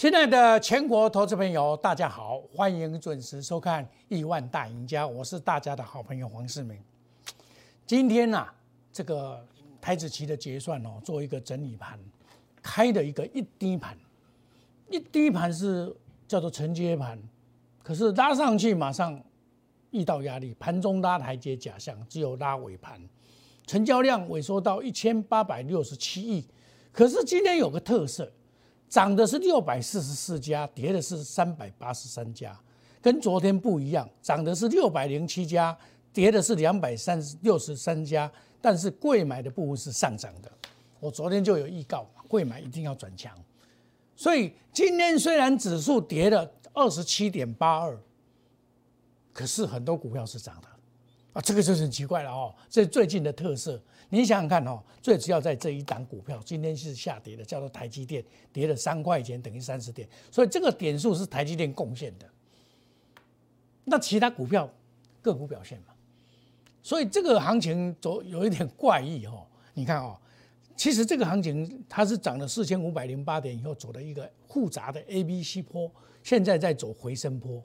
亲爱的全国投资朋友，大家好，欢迎准时收看《亿万大赢家》，我是大家的好朋友黄世明。今天呢、这个台子期的结算哦，做一个整理盘，开的一个一低盘，一低盘是叫做承接盘，可是拉上去马上遇到压力，盘中拉台阶假象，只有拉尾盘，成交量萎缩到一千八百六十七亿。可是今天有个特色，涨的是六百四十四家，跌的是三百八十三家，跟昨天不一样，涨的是六百零七家，跌的是两百三十六十三家，但是贵买的部分是上涨的。我昨天就有预告，贵买一定要转强，所以今天虽然指数跌了二十七点八二，可是很多股票是涨的啊，这个就是很奇怪了哦。这最近的特色，你想想看哦，最主要在这一档股票今天是下跌的，叫做台积电，跌了三块钱，等于三十点，所以这个点数是台积电贡献的。那其他股票个股表现嘛，所以这个行情走有一点怪异哦。你看哦，其实这个行情它是涨了四千五百零八点以后走了一个复杂的 A、B、C 坡，现在在走回升坡。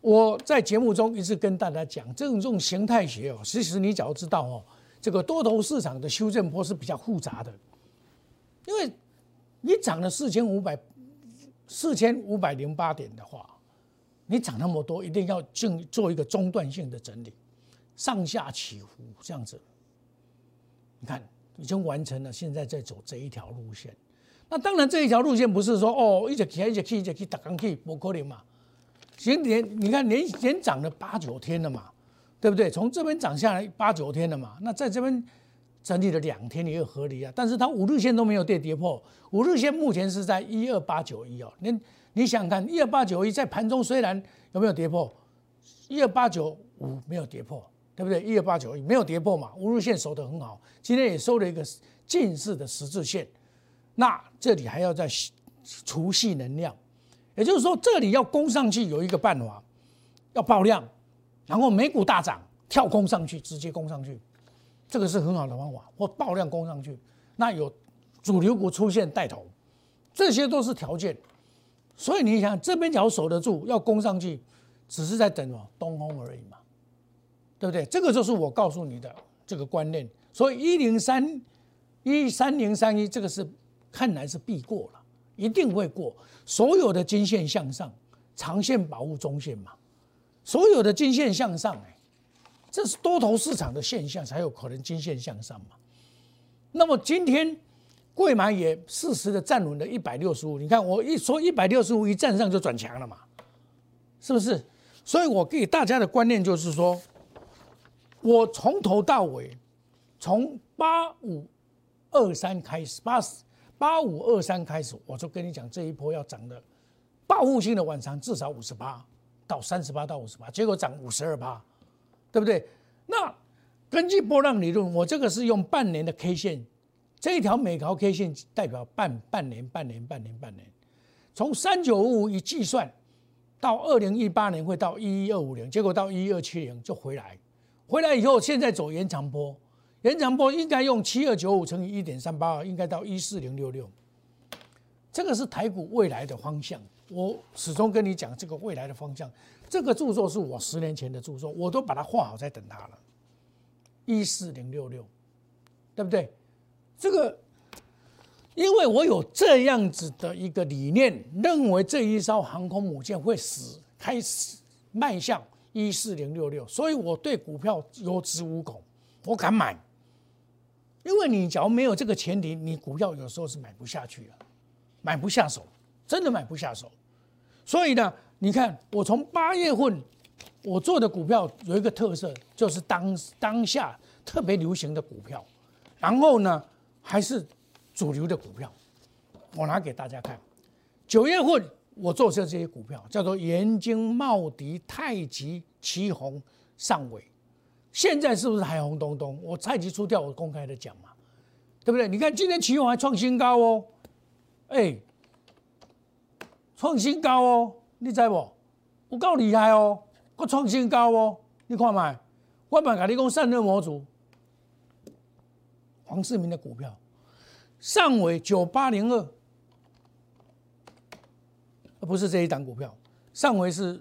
我在节目中一直跟大家讲，这种这种形态学哦，其实你只要知道哦，这个多头市场的修正坡是比较复杂的，因为你涨了四千五百四千五百零八点的话，你涨那么多，一定要进做一个中断性的整理，上下起伏这样子。你看已经完成了，现在在走这一条路线。那当然这一条路线不是说哦一直起一直去一直去打刚去，不可能嘛。连连你看连连涨了八九天了嘛，对不对？从这边涨下来八九天了嘛，那在这边整理了两天也有合理啊。但是它五日线都没有跌跌破，五日线目前是在一二八九一哦。你你想看，一二八九一在盘中虽然有没有跌破，一二八九五没有跌破，对不对？一二八九一没有跌破嘛，五日线守得很好，今天也收了一个近似的十字线，那这里还要再除细能量。也就是说，这里要攻上去有一个办法，要爆量，然后美股大涨，跳空上去，直接攻上去，这个是很好的方法。或爆量攻上去，那有主流股出现带头，这些都是条件。所以你想，这边只要守得住，要攻上去，只是在等什么东风而已嘛，对不对？这个就是我告诉你的这个观念。所以一零三一三零三一，这个是看来是必过了。一定会过，所有的均线向上，长线保护中线嘛，所有的均线向上，哎，这是多头市场的现象，才有可能均线向上嘛。那么今天贵买也适时的站稳了一百六十五，你看我一说一百六十五一站上就转强了嘛，是不是？所以我给大家的观念就是说，我从头到尾，从八五二三开始，八十。八五二三开始，我就跟你讲，这一波要涨的报复性的晚上，至少五十八到三十八到五十八，结果涨五十二八，对不对？那根据波浪理论，我这个是用半年的 K 线，这一条每条 K 线代表半半年、半年、半年、半年，从三九五五一计算到二零一八年会到一一二五零，结果到一一二七零就回来，回来以后现在走延长波。延长波应该用七二九五乘以一点三八二，应该到一四零六六。这个是台股未来的方向。我始终跟你讲这个未来的方向。这个著作是我十年前的著作，我都把它画好在等它了。一四零六六，对不对？这个，因为我有这样子的一个理念，认为这一艘航空母舰会死，开始迈向一四零六六，所以我对股票有恃无恐，我敢买。因为你假如没有这个前提，你股票有时候是买不下去的，买不下手，真的买不下手。所以呢，你看我从八月份我做的股票有一个特色，就是当当下特别流行的股票，然后呢还是主流的股票，我拿给大家看。九月份我做的这些股票叫做元晶、茂迪、太极、旗宏、上尾。现在是不是还红咚咚？我太极出掉，我公开的讲嘛，对不对？你看今天期货还创新高哦，哎，创新高哦，你知不？我够厉害哦，我创新高哦，你看嘛，我嘛跟你讲散热模组，黄世明的股票，上尾九八零二，不是这一档股票。上回是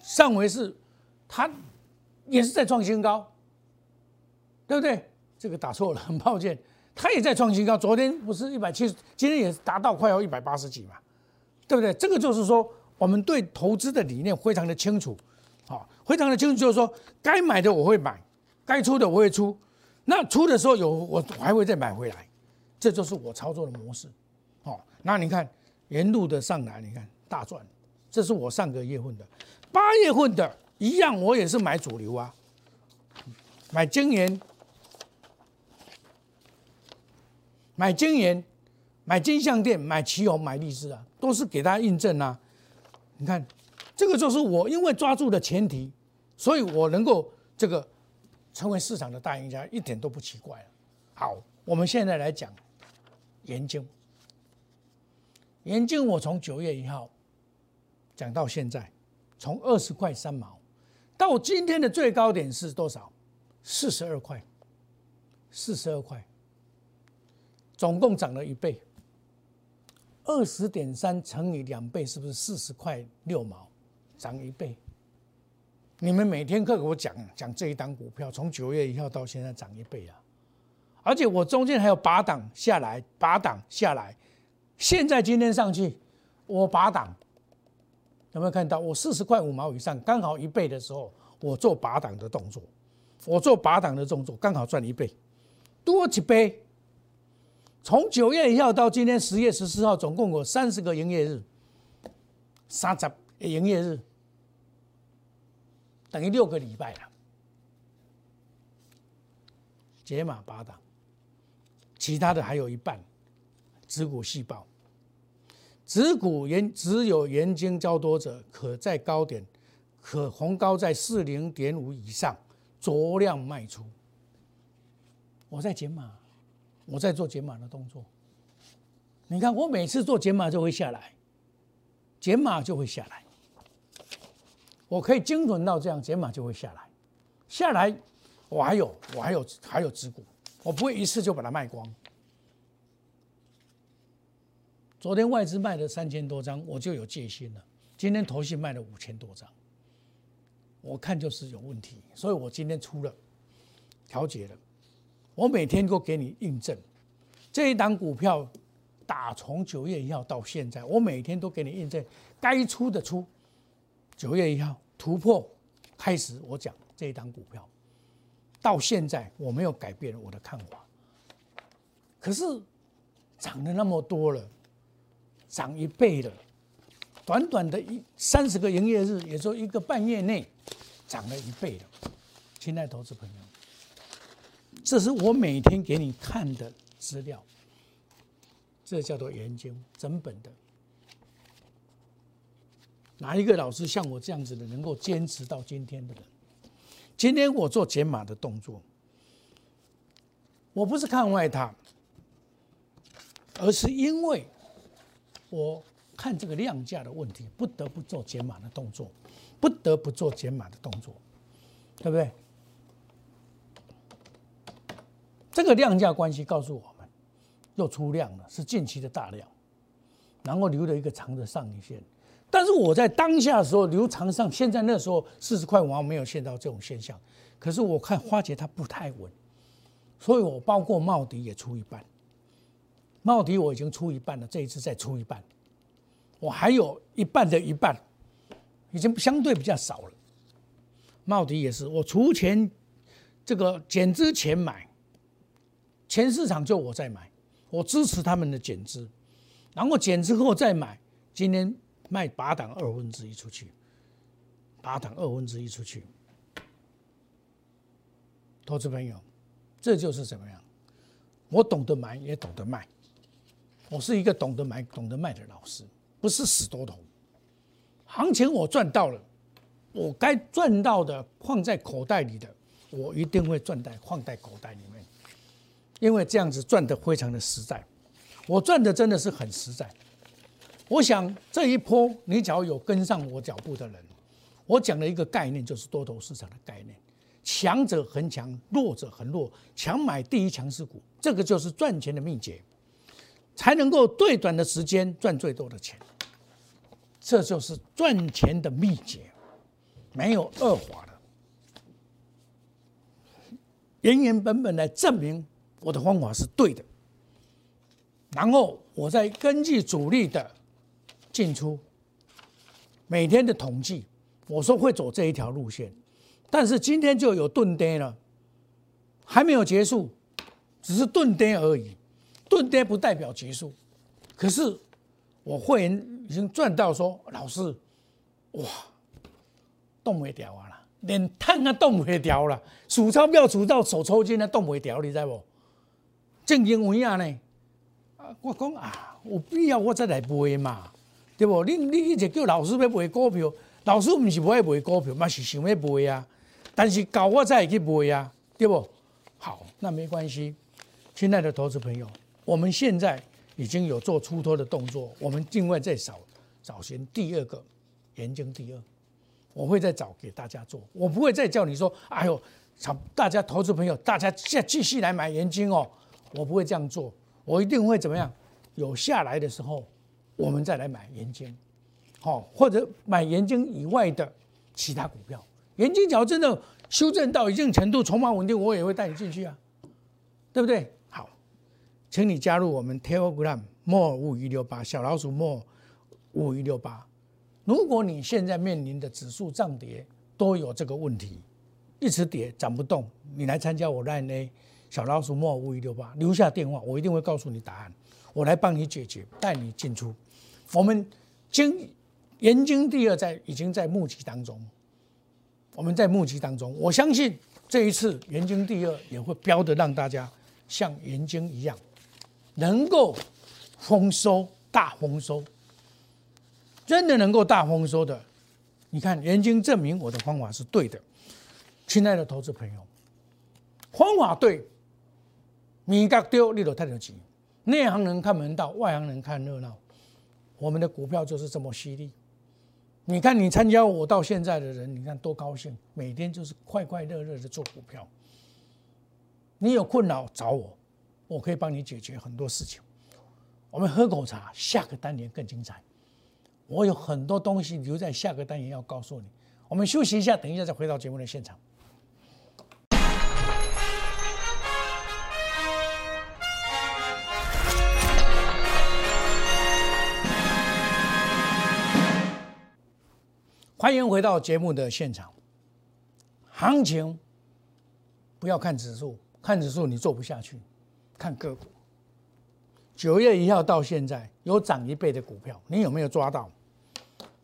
上回是它也是在创新高，对不对？这个打错了，很抱歉，它也在创新高。昨天不是一百七十，今天也达到快要一百八十几嘛，对不对？这个就是说，我们对投资的理念非常的清楚，好，非常的清楚，就是说该买的我会买，该出的我会出，那出的时候有我还会再买回来，这就是我操作的模式。好，那你看沿路的上来，你看大赚，这是我上个月份的，八月份的一样，我也是买主流啊，买金元。买金元、买金项店、买旗宏、买利志啊，都是给大家印证啊。你看，这个就是我因为抓住的前提，所以我能够这个成为市场的大赢家，一点都不奇怪了。好，我们现在来讲研究。研究我从九月一号讲到现在，从二十块三毛到今天的最高点是多少？四十二块，四十二块。总共涨了一倍，二十点三乘以两倍，是不是四十块六毛？涨一倍。你们每天课给我讲讲这一档股票，从九月一号到现在涨一倍啊！而且我中间还有拔档下来，拔档下来，现在今天上去，我拔档，有没有看到？我四十块五毛以上，刚好一倍的时候，我做拔档的动作，我做拔档的动作，刚好赚一倍，多几倍。从九月一号到今天十月十四号，总共有三十个营业日，三十营业日等于六个礼拜了。解码八档，其他的还有一半，子骨细胞，子骨原只有原金较多者，可在高点，可红高在四零点五以上，酌量卖出。我在解码。我在做减码的动作，你看我每次做减码就会下来，减码就会下来，我可以精准到这样，减码就会下来，下来我还有我还有还有持股，我不会一次就把它卖光。昨天外资卖了三千多张，我就有戒心了。今天投信卖了五千多张，我看就是有问题，所以我今天出了调节了。我每天都给你印证，这一档股票打从九月一号到现在，我每天都给你印证，该出的出。九月一号突破开始，我讲这一档股票，到现在我没有改变我的看法。可是涨了那么多了，涨一倍了，短短的一三十个营业日，也就一个半月内，涨了一倍了，亲爱的投资朋友。这是我每天给你看的资料，这叫做研究整本的。哪一个老师像我这样子的，能够坚持到今天的人？今天我做减码的动作，我不是看外它，而是因为我看这个量价的问题，不得不做减码的动作，不得不做减码的动作，对不对？这个量价关系告诉我们，又出量了，是近期的大量，然后留了一个长的上影线。但是我在当下的时候留长上，现在那时候四十块五毛没有见到这种现象。可是我看花姐它不太稳，所以我包括茂迪也出一半，茂迪我已经出一半了，这一次再出一半，我还有一半的一半，已经相对比较少了。茂迪也是，我除前这个减之前买。全市场就我在买，我支持他们的减资，然后减之后再买。今天卖八档二分之一出去，八档二分之一出去。投资朋友，这就是怎么样？我懂得买，也懂得卖。我是一个懂得买、懂得卖的老师，不是死多头。行情我赚到了，我该赚到的放在口袋里的，我一定会赚在放在口袋里面。因为这样子赚的非常的实在，我赚的真的是很实在。我想这一波你只要有跟上我脚步的人，我讲的一个概念就是多头市场的概念，强者恒强，弱者恒弱，强买第一强势股，这个就是赚钱的秘诀，才能够最短的时间赚最多的钱。这就是赚钱的秘诀，没有二话的，原原本本来证明我的方法是对的，然后我再根据主力的进出，每天的统计，我说会走这一条路线，但是今天就有钝跌了，还没有结束，只是钝跌而已，钝跌不代表结束，可是。我会员已经赚到说，老师，哇，动不掉啊啦，连碳啊动不掉了，数钞票数到手抽筋啊动不掉，你知不？正经为啊呢？啊，我讲啊，有必要我再来卖嘛，对不？你你一直叫老师要卖股票，老师唔是不爱卖股票，嘛是想要卖啊，但是搞我再去卖啊，对不？好，那没关系，亲爱的投资朋友，我们现在。已经有做出脱的动作，我们另外再找找寻第二个研究第二，我会再找给大家做，我不会再叫你说，哎呦，大家投资朋友，大家再继续来买研金哦，我不会这样做，我一定会怎么样？有下来的时候，我们再来买研金，好，或者买研金以外的其他股票，研金只要真的修正到一定程度，筹码稳定，我也会带你进去啊，对不对？好请你加入我们 Telegram more 五一六八小老鼠 more 五一六八。如果你现在面临的指数涨跌都有这个问题，一直跌涨不动，你来参加我 Line A 小老鼠 more 五一六八，留下电话，我一定会告诉你答案，我来帮你解决，带你进出。我们经研经第二在已经在募集当中，我们在募集当中，我相信这一次研经第二也会标的让大家像研经一样。能够丰收大丰收，真的能够大丰收的，你看，研经证明我的方法是对的，亲爱的投资朋友，方法对，米格丢你都太着急，内行人看门道，外行人看热闹，我们的股票就是这么犀利。你看，你参加我到现在的人，你看多高兴，每天就是快快乐乐的做股票。你有困扰找我。我可以帮你解决很多事情。我们喝口茶，下个单元更精彩。我有很多东西留在下个单元要告诉你。我们休息一下，等一下再回到节目的现场。欢迎回到节目的现场。行情不要看指数，看指数你做不下去。看个股，九月一号到现在有涨一倍的股票，你有没有抓到？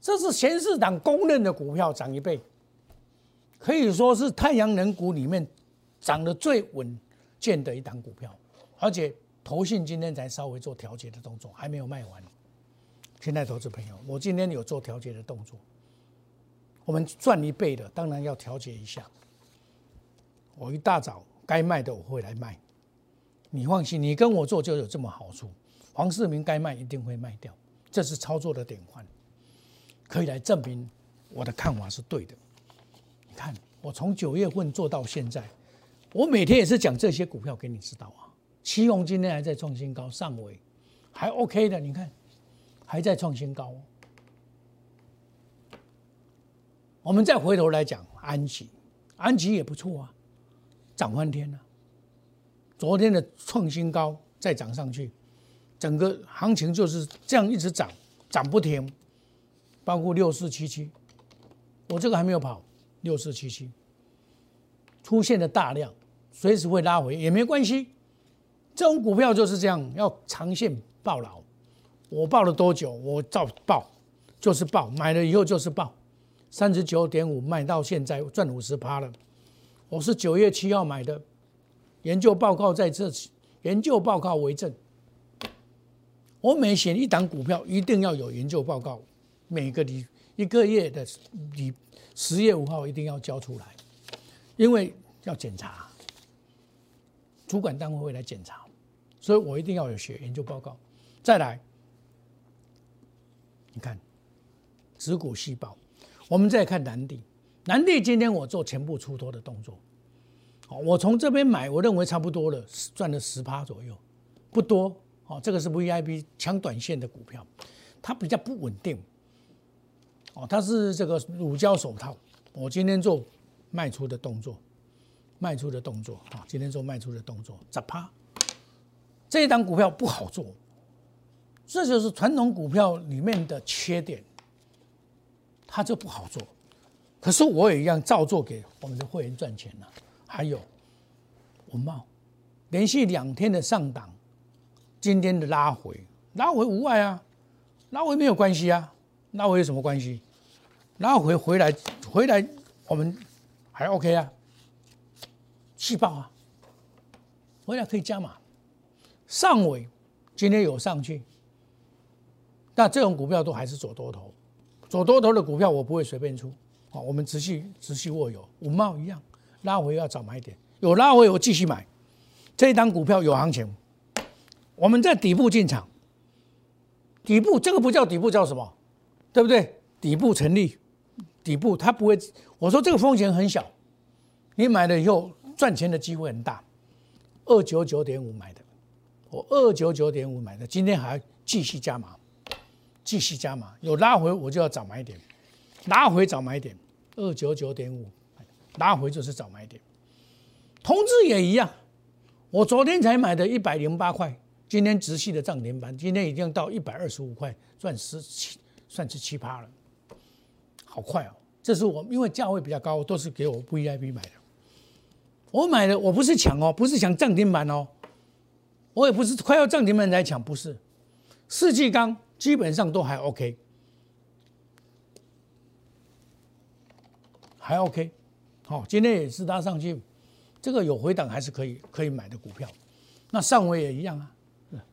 这是前市场公认的股票涨一倍，可以说是太阳能股里面涨得最稳健的一档股票。而且投信今天才稍微做调节的动作，还没有卖完。现在投资朋友，我今天有做调节的动作，我们赚一倍的，当然要调节一下。我一大早该卖的我会来卖。你放心，你跟我做就有这么好处。黄世明该卖一定会卖掉，这是操作的典范，可以来证明我的看法是对的。你看，我从九月份做到现在，我每天也是讲这些股票给你知道啊。七红今天还在创新高，上尾还 OK 的，你看还在创新高。我们再回头来讲安吉，安吉也不错啊，涨翻天了。昨天的创新高再涨上去，整个行情就是这样一直涨，涨不停。包括六四七七，我这个还没有跑，六四七七出现了大量，随时会拉回也没关系。这种股票就是这样，要长线抱牢。我抱了多久？我照抱，就是抱，买了以后就是抱。三十九点五卖到现在赚五十趴了。我是九月七号买的。研究报告在这，研究报告为证。我每选一档股票，一定要有研究报告，每个礼一个月的礼十月五号一定要交出来，因为要检查，主管单位会来检查，所以我一定要有写研究报告。再来，你看，子骨细胞，我们再看南地，南地今天我做全部出脱的动作。我从这边买，我认为差不多了，赚了十趴左右，不多。哦，这个是 V I P 抢短线的股票，它比较不稳定。哦，它是这个乳胶手套，我今天做卖出的动作，卖出的动作啊，今天做卖出的动作，咋趴？这一档股票不好做，这就是传统股票里面的缺点，它就不好做。可是我也一样照做给我们的会员赚钱了。还有文茂，连续两天的上档，今天的拉回，拉回无碍啊，拉回没有关系啊，拉回有什么关系？拉回回来回来我们还 OK 啊，气爆啊，回来可以加码。上尾今天有上去，那这种股票都还是走多头，走多头的股票我不会随便出。好，我们持续持续握有五茂一样，拉回要早买点，有拉回我继续买。这一档股票有行情，我们在底部进场，底部这个不叫底部叫什么？对不对？底部成立，底部它不会。我说这个风险很小，你买了以后赚钱的机会很大。二九九点五买的，我二九九点五买的，今天还继续加码，继续加码，有拉回我就要早买点。拉回早买点，二九九点五，拉回就是早买点。同志也一样，我昨天才买的一百零八块，今天直系的涨停板，今天已经到一百二十五块，赚十七，算是七趴了，好快哦！这是我因为价位比较高，都是给我 VIP 买的。我买的我不是抢哦，不是抢涨停板哦，我也不是快要涨停板才抢，不是。世纪钢基本上都还 OK。还 OK，好，今天也是拉上去，这个有回档还是可以可以买的股票。那上尾也一样啊，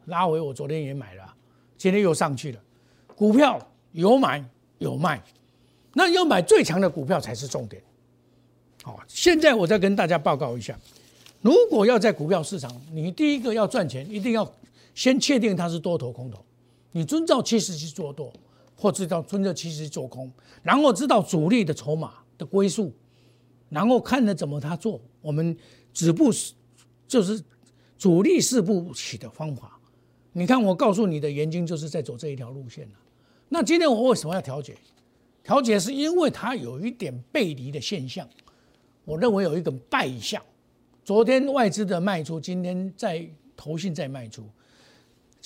拉回我昨天也买了，今天又上去了。股票有买有卖，那要买最强的股票才是重点。好，现在我再跟大家报告一下，如果要在股票市场，你第一个要赚钱，一定要先确定它是多头空头，你遵照趋势去做多，或知道遵照趋势做空，然后知道主力的筹码。的归宿，然后看着怎么他做，我们止步是就是主力四步起的方法。你看，我告诉你的原因就是在走这一条路线了。那今天我为什么要调节？调节是因为它有一点背离的现象，我认为有一个败象。昨天外资的卖出，今天在投信在卖出，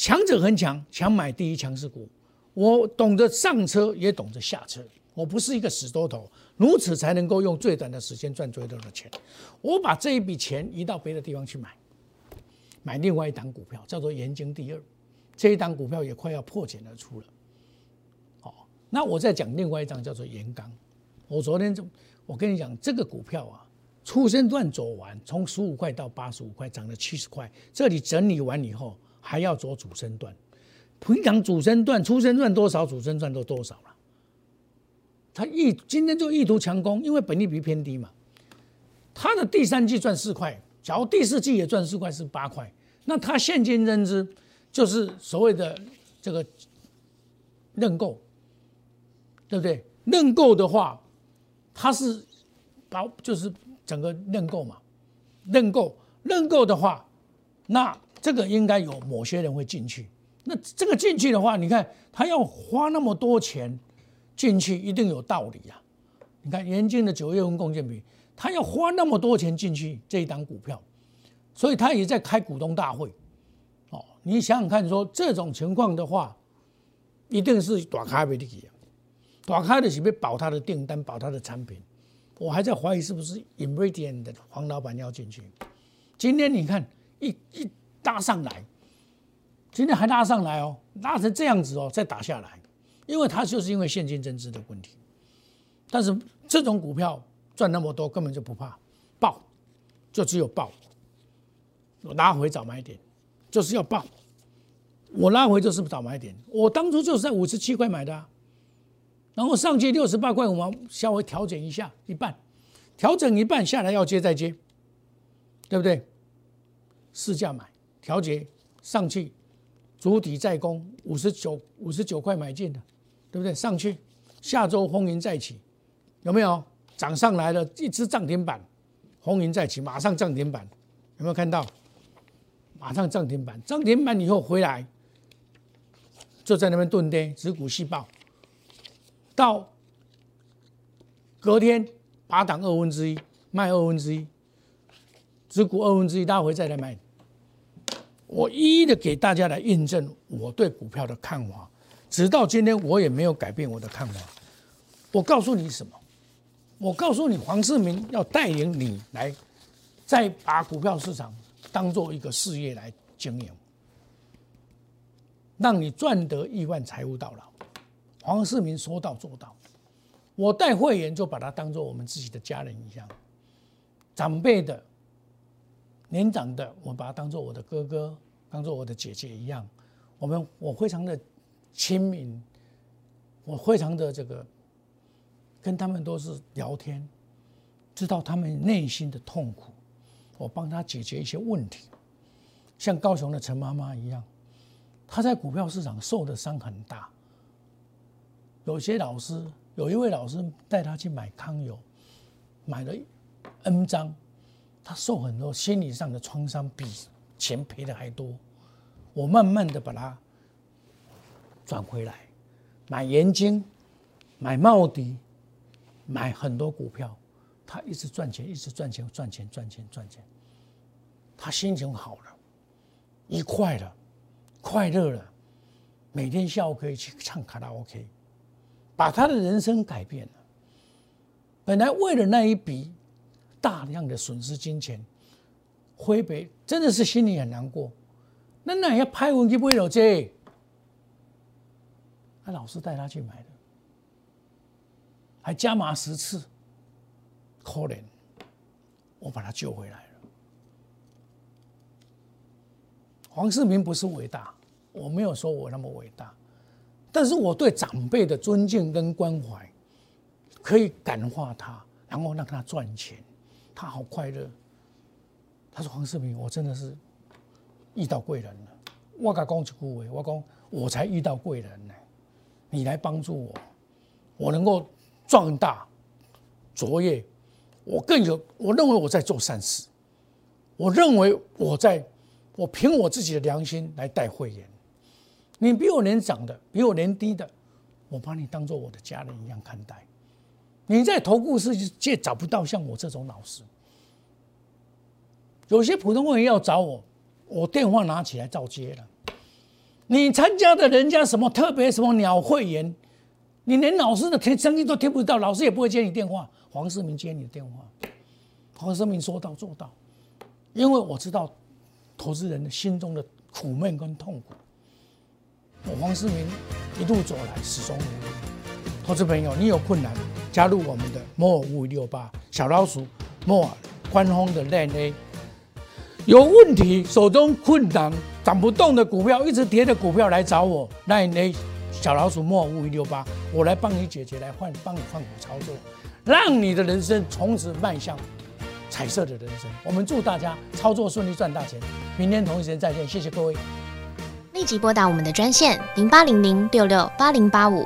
强者很强，强买第一强势股。我懂得上车，也懂得下车。我不是一个死多头，如此才能够用最短的时间赚最多的钱。我把这一笔钱移到别的地方去买，买另外一档股票，叫做盐津第二。这一档股票也快要破茧而出了。好，那我再讲另外一张叫做盐钢。我昨天就我跟你讲，这个股票啊，出生段走完，从十五块到八十五块，涨了七十块。这里整理完以后，还要走主升段。平常主升段、出生段多少，主升段都多少了。他意今天就意图强攻，因为本利比偏低嘛。他的第三季赚四块，假如第四季也赚四块是八块，那他现金增资就是所谓的这个认购，对不对？认购的话，他是把就是整个认购嘛，认购认购的话，那这个应该有某些人会进去。那这个进去的话，你看他要花那么多钱。进去一定有道理呀！你看严金的九月份贡献比，他要花那么多钱进去这一档股票，所以他也在开股东大会。哦，你想想看，说这种情况的话，一定是打开的企业，打开的是被保他的订单，保他的产品。我还在怀疑是不是 Ingredient 的黄老板要进去。今天你看一一拉上来，今天还拉上来哦，拉成这样子哦，再打下来。因为它就是因为现金增资的问题，但是这种股票赚那么多根本就不怕爆，就只有爆。我拉回早买点，就是要爆。我拉回就是早买点，我当初就是在五十七块买的，然后上去六十八块五毛，稍微调整一下一半，调整一半下来要接再接，对不对？市价买，调节上去，主体再攻五十九五十九块买进的。对不对？上去，下周风云再起，有没有涨上来了？一只涨停板，风云再起，马上涨停板，有没有看到？马上涨停板，涨停板以后回来，就在那边蹲跌，指股细爆，到隔天八档二分之一卖二分之一，只股二分之一，大家回再来买。我一一的给大家来印证我对股票的看法，直到今天我也没有改变我的看法。我告诉你什么？我告诉你，黄世明要带领你来，再把股票市场当做一个事业来经营，让你赚得亿万财富到老。黄世明说到做到，我带会员就把他当做我们自己的家人一样，长辈的。年长的，我把他当做我的哥哥，当做我的姐姐一样。我们我非常的亲民，我非常的这个跟他们都是聊天，知道他们内心的痛苦，我帮他解决一些问题。像高雄的陈妈妈一样，她在股票市场受的伤很大。有些老师，有一位老师带他去买康友，买了 N 张。他受很多心理上的创伤，比钱赔的还多。我慢慢的把它转回来，买盐金，买茂迪，买很多股票，他一直赚钱，一直赚钱，赚钱，赚钱，赚钱。他心情好了，愉快了，快乐了，每天下午可以去唱卡拉 OK，把他的人生改变了。本来为了那一笔。大量的损失金钱，挥别真的是心里很难过。那那要拍文去不会有这？他老师带他去买的，还加码十次，可怜，我把他救回来了。黄世明不是伟大，我没有说我那么伟大，但是我对长辈的尊敬跟关怀，可以感化他，然后让他赚钱。他好快乐。他说：“黄世明，我真的是遇到贵人了。我讲一句话，我讲我才遇到贵人呢。你来帮助我，我能够壮大卓越。我更有，我认为我在做善事。我认为我在，我凭我自己的良心来带会员。你比我年长的，比我年低的，我把你当做我的家人一样看待。你在投顾世界找不到像我这种老师。”有些普通会员要找我，我电话拿起来照接了。你参加的人家什么特别什么鸟会员，你连老师的听声音都听不到，老师也不会接你电话。黄世明接你的电话，黄世明说到做到，因为我知道投资人的心中的苦闷跟痛苦。我黄世明一路走来始终努力。投资朋友，你有困难，加入我们的摩尔五五六八小老鼠摩尔官方的链 A。有问题，手中困难涨不动的股票，一直跌的股票来找我，那你小老鼠莫五六八，我来帮你解决，来换帮你换股操作，让你的人生从此迈向彩色的人生。我们祝大家操作顺利，赚大钱。明天同一时间再见，谢谢各位。立即拨打我们的专线零八零零六六八零八五。